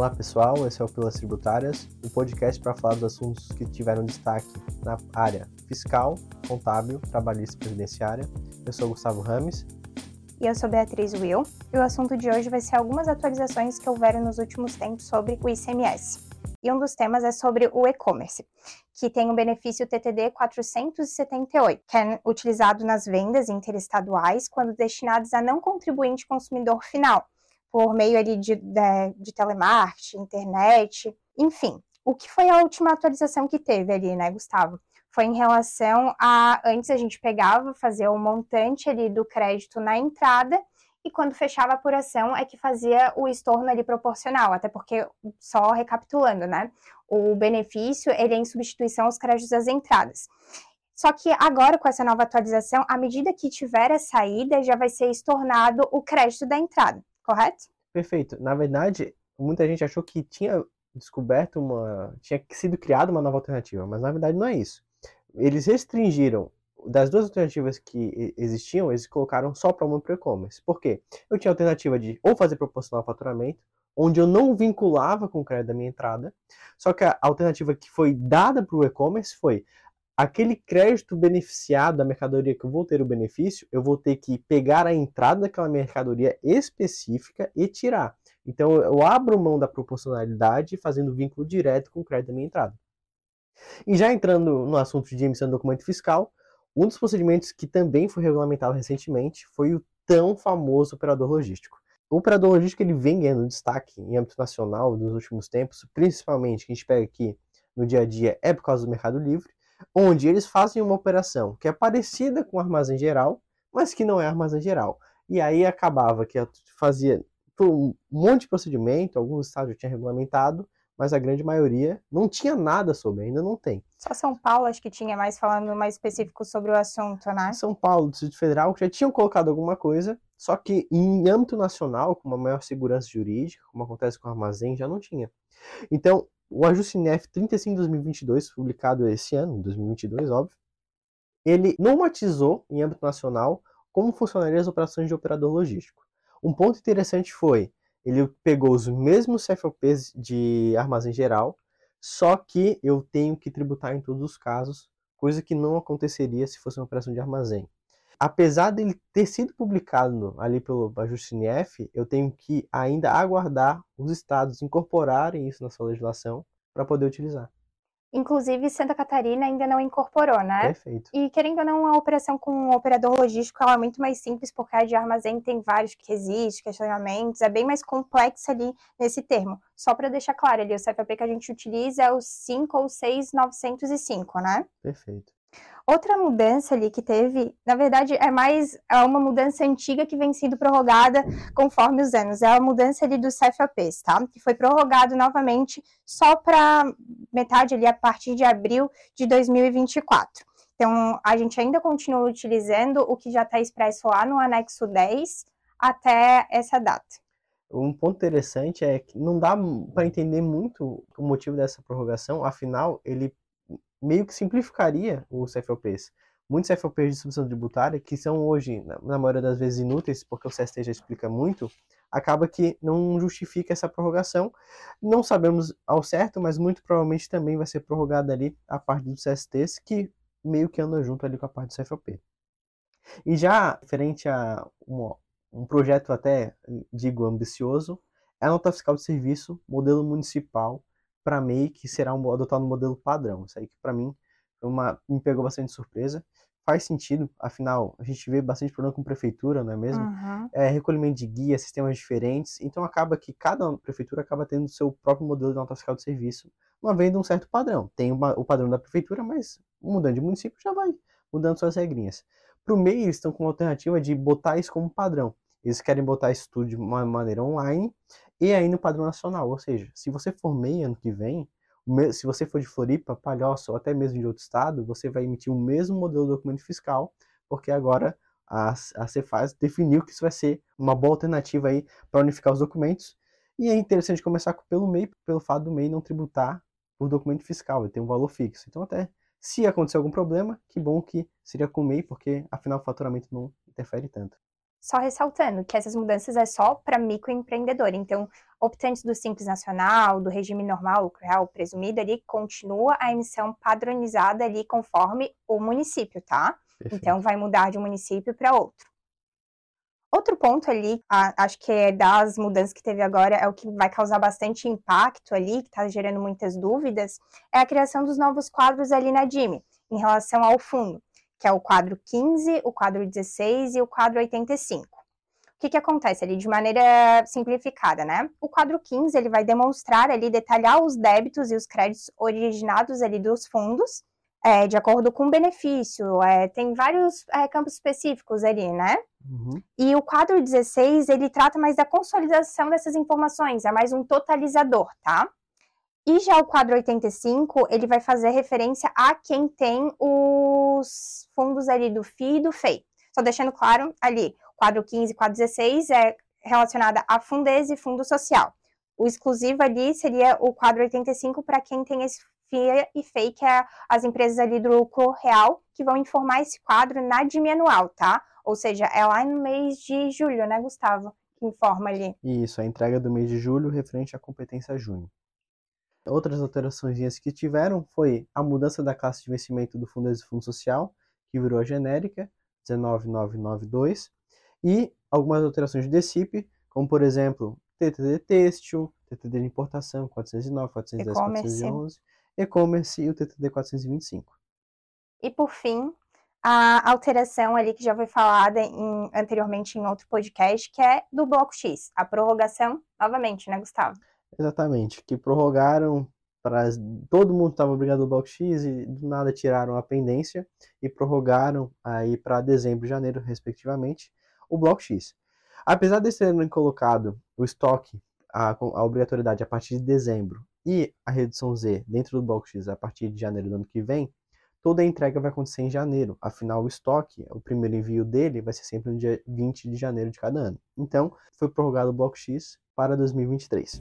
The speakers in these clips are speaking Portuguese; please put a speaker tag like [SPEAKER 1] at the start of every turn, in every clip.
[SPEAKER 1] Olá pessoal, esse é o Pilas Tributárias, um podcast para falar dos assuntos que tiveram destaque na área fiscal, contábil, trabalhista e previdenciária. Eu sou Gustavo Rames.
[SPEAKER 2] E eu sou Beatriz Will. E o assunto de hoje vai ser algumas atualizações que houveram nos últimos tempos sobre o ICMS. E um dos temas é sobre o e-commerce, que tem o benefício TTD 478, que é utilizado nas vendas interestaduais quando destinadas a não contribuinte consumidor final por meio ali de, de, de telemarketing, internet, enfim. O que foi a última atualização que teve ali, né, Gustavo? Foi em relação a antes a gente pegava, fazia o montante ali do crédito na entrada e quando fechava a apuração é que fazia o estorno ali proporcional, até porque, só recapitulando, né, o benefício ele é em substituição aos créditos das entradas. Só que agora, com essa nova atualização, à medida que tiver a saída, já vai ser estornado o crédito da entrada correto?
[SPEAKER 1] Perfeito. Na verdade, muita gente achou que tinha descoberto uma. tinha sido criada uma nova alternativa, mas na verdade não é isso. Eles restringiram. Das duas alternativas que existiam, eles colocaram só para para e-commerce. Por quê? Eu tinha a alternativa de ou fazer proporcional ao faturamento, onde eu não vinculava com o crédito da minha entrada. Só que a alternativa que foi dada para o e-commerce foi aquele crédito beneficiado da mercadoria que eu vou ter o benefício, eu vou ter que pegar a entrada daquela mercadoria específica e tirar. Então eu abro mão da proporcionalidade fazendo vínculo direto com o crédito da minha entrada. E já entrando no assunto de emissão de documento fiscal, um dos procedimentos que também foi regulamentado recentemente foi o tão famoso operador logístico. O operador logístico ele vem ganhando destaque em âmbito nacional nos últimos tempos, principalmente que a gente pega aqui no dia a dia é por causa do Mercado Livre, onde eles fazem uma operação que é parecida com o armazém geral, mas que não é armazém geral. E aí acabava que fazia um monte de procedimento, alguns estados já tinham regulamentado, mas a grande maioria não tinha nada sobre, ainda não tem.
[SPEAKER 2] Só São Paulo acho que tinha mais falando mais específico sobre o assunto, né?
[SPEAKER 1] São Paulo, Distrito Federal, já tinham colocado alguma coisa, só que em âmbito nacional, com uma maior segurança jurídica, como acontece com o armazém, já não tinha. Então, o ajuste NF 35 2022, publicado esse ano, 2022, óbvio, ele normatizou em âmbito nacional como funcionariam as operações de operador logístico. Um ponto interessante foi, ele pegou os mesmos CFOPs de armazém geral, só que eu tenho que tributar em todos os casos, coisa que não aconteceria se fosse uma operação de armazém apesar dele ter sido publicado ali pelo ajuste NF, eu tenho que ainda aguardar os estados incorporarem isso na sua legislação para poder utilizar.
[SPEAKER 2] Inclusive, Santa Catarina ainda não incorporou, né?
[SPEAKER 1] Perfeito.
[SPEAKER 2] E querendo ou não, a operação com um operador logístico é muito mais simples, porque a de armazém tem vários que resistem, questionamentos, é bem mais complexa ali nesse termo. Só para deixar claro ali, o CFP que a gente utiliza é o 5 ou 6905, né?
[SPEAKER 1] Perfeito.
[SPEAKER 2] Outra mudança ali que teve, na verdade, é mais é uma mudança antiga que vem sendo prorrogada conforme os anos. É a mudança ali dos CFOPs, tá? Que foi prorrogado novamente só para metade ali a partir de abril de 2024. Então, a gente ainda continua utilizando o que já está expresso lá no anexo 10 até essa data.
[SPEAKER 1] Um ponto interessante é que não dá para entender muito o motivo dessa prorrogação, afinal, ele meio que simplificaria os CFOPs. Muitos CFOPs de submissão tributária, que são hoje, na maioria das vezes, inúteis, porque o CST já explica muito, acaba que não justifica essa prorrogação. Não sabemos ao certo, mas muito provavelmente também vai ser prorrogada ali a parte dos CSTs, que meio que andam junto ali com a parte do CFOP. E já referente a um, um projeto até, digo, ambicioso, é a nota fiscal de serviço, modelo municipal, para MEI que será um, adotado no modelo padrão. Isso aí que para mim uma, me pegou bastante surpresa. Faz sentido, afinal, a gente vê bastante problema com prefeitura, não é mesmo?
[SPEAKER 2] Uhum.
[SPEAKER 1] É, recolhimento de guia, sistemas diferentes. Então acaba que cada prefeitura acaba tendo seu próprio modelo de nota fiscal de serviço, uma vez um certo padrão. Tem uma, o padrão da prefeitura, mas mudando de município já vai mudando suas regrinhas. Para o MEI, eles estão com uma alternativa de botar isso como padrão. Eles querem botar isso tudo de uma maneira online e aí no padrão nacional. Ou seja, se você for MEI ano que vem, se você for de Floripa, Palhoça ou até mesmo de outro estado, você vai emitir o mesmo modelo de documento fiscal, porque agora a, a Cefaz definiu que isso vai ser uma boa alternativa aí para unificar os documentos. E é interessante começar pelo MEI, pelo fato do MEI não tributar por documento fiscal, ele tem um valor fixo. Então até se acontecer algum problema, que bom que seria com o MEI, porque afinal o faturamento não interfere tanto.
[SPEAKER 2] Só ressaltando que essas mudanças é só para microempreendedor. Então, optantes do Simples Nacional, do regime normal, lucro real presumido ali, continua a emissão padronizada ali conforme o município, tá? Perfeito. Então, vai mudar de um município para outro. Outro ponto ali, acho que é das mudanças que teve agora, é o que vai causar bastante impacto ali, que está gerando muitas dúvidas, é a criação dos novos quadros ali na DIME, em relação ao fundo, que é o quadro 15, o quadro 16 e o quadro 85. O que, que acontece ali de maneira simplificada, né? O quadro 15 ele vai demonstrar ali, detalhar os débitos e os créditos originados ali dos fundos, é, de acordo com o benefício, é, tem vários é, campos específicos ali, né? Uhum. E o quadro 16, ele trata mais da consolidação dessas informações, é mais um totalizador, tá? E já o quadro 85, ele vai fazer referência a quem tem os fundos ali do FI e do FEI. Só deixando claro ali, quadro 15 e quadro 16 é relacionada a fundez e fundo social. O exclusivo ali seria o quadro 85 para quem tem esse FIA e FEI, que é as empresas ali do lucro real, que vão informar esse quadro na DIME anual, tá? Ou seja, é lá no mês de julho, né, Gustavo? Que informa ali.
[SPEAKER 1] Isso, a entrega do mês de julho referente à competência junho. Outras alterações que tiveram foi a mudança da classe de vencimento do Fundo de Fundo Social, que virou a genérica, 19992, e algumas alterações de DECIP, como por exemplo, TTD têxtil, TTD de importação, 409, 410, 411, e-commerce e o TTD 425.
[SPEAKER 2] E por fim, a alteração ali que já foi falada em, anteriormente em outro podcast, que é do bloco X, a prorrogação, novamente, né, Gustavo?
[SPEAKER 1] Exatamente, que prorrogaram para todo mundo estava obrigado ao bloco X e do nada tiraram a pendência e prorrogaram aí para dezembro e janeiro, respectivamente, o bloco X. Apesar de terem colocado o estoque, a, a obrigatoriedade a partir de dezembro e a redução Z dentro do bloco X a partir de janeiro do ano que vem, toda a entrega vai acontecer em janeiro. Afinal, o estoque, o primeiro envio dele vai ser sempre no dia 20 de janeiro de cada ano. Então, foi prorrogado o bloco X para 2023.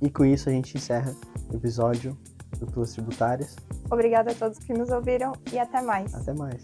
[SPEAKER 1] E com isso a gente encerra o episódio do Plus Tributárias.
[SPEAKER 2] Obrigada a todos que nos ouviram e até mais.
[SPEAKER 1] Até mais.